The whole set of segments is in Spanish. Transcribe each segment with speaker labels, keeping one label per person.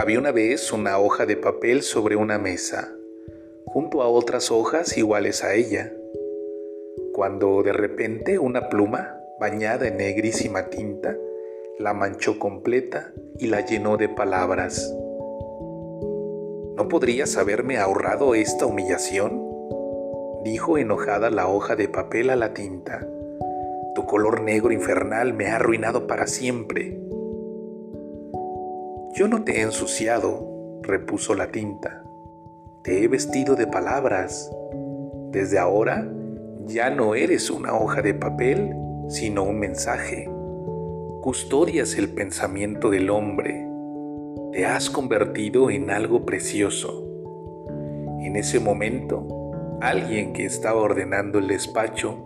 Speaker 1: Había una vez una hoja de papel sobre una mesa, junto a otras hojas iguales a ella, cuando de repente una pluma, bañada en negrísima tinta, la manchó completa y la llenó de palabras. ¿No podrías haberme ahorrado esta humillación? dijo enojada la hoja de papel a la tinta. Tu color negro infernal me ha arruinado para siempre. Yo no te he ensuciado, repuso la tinta. Te he vestido de palabras. Desde ahora ya no eres una hoja de papel, sino un mensaje custodias el pensamiento del hombre, te has convertido en algo precioso. En ese momento, alguien que estaba ordenando el despacho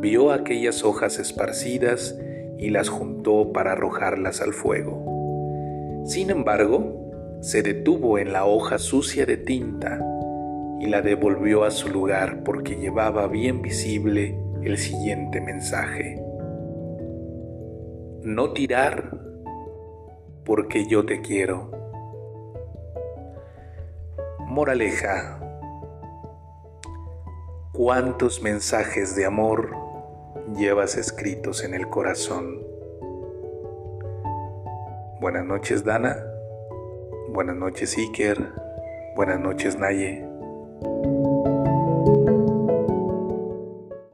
Speaker 1: vio aquellas hojas esparcidas y las juntó para arrojarlas al fuego. Sin embargo, se detuvo en la hoja sucia de tinta y la devolvió a su lugar porque llevaba bien visible el siguiente mensaje no tirar porque yo te quiero. Moraleja, ¿cuántos mensajes de amor llevas escritos en el corazón? Buenas noches Dana, buenas noches Iker, buenas noches Naye.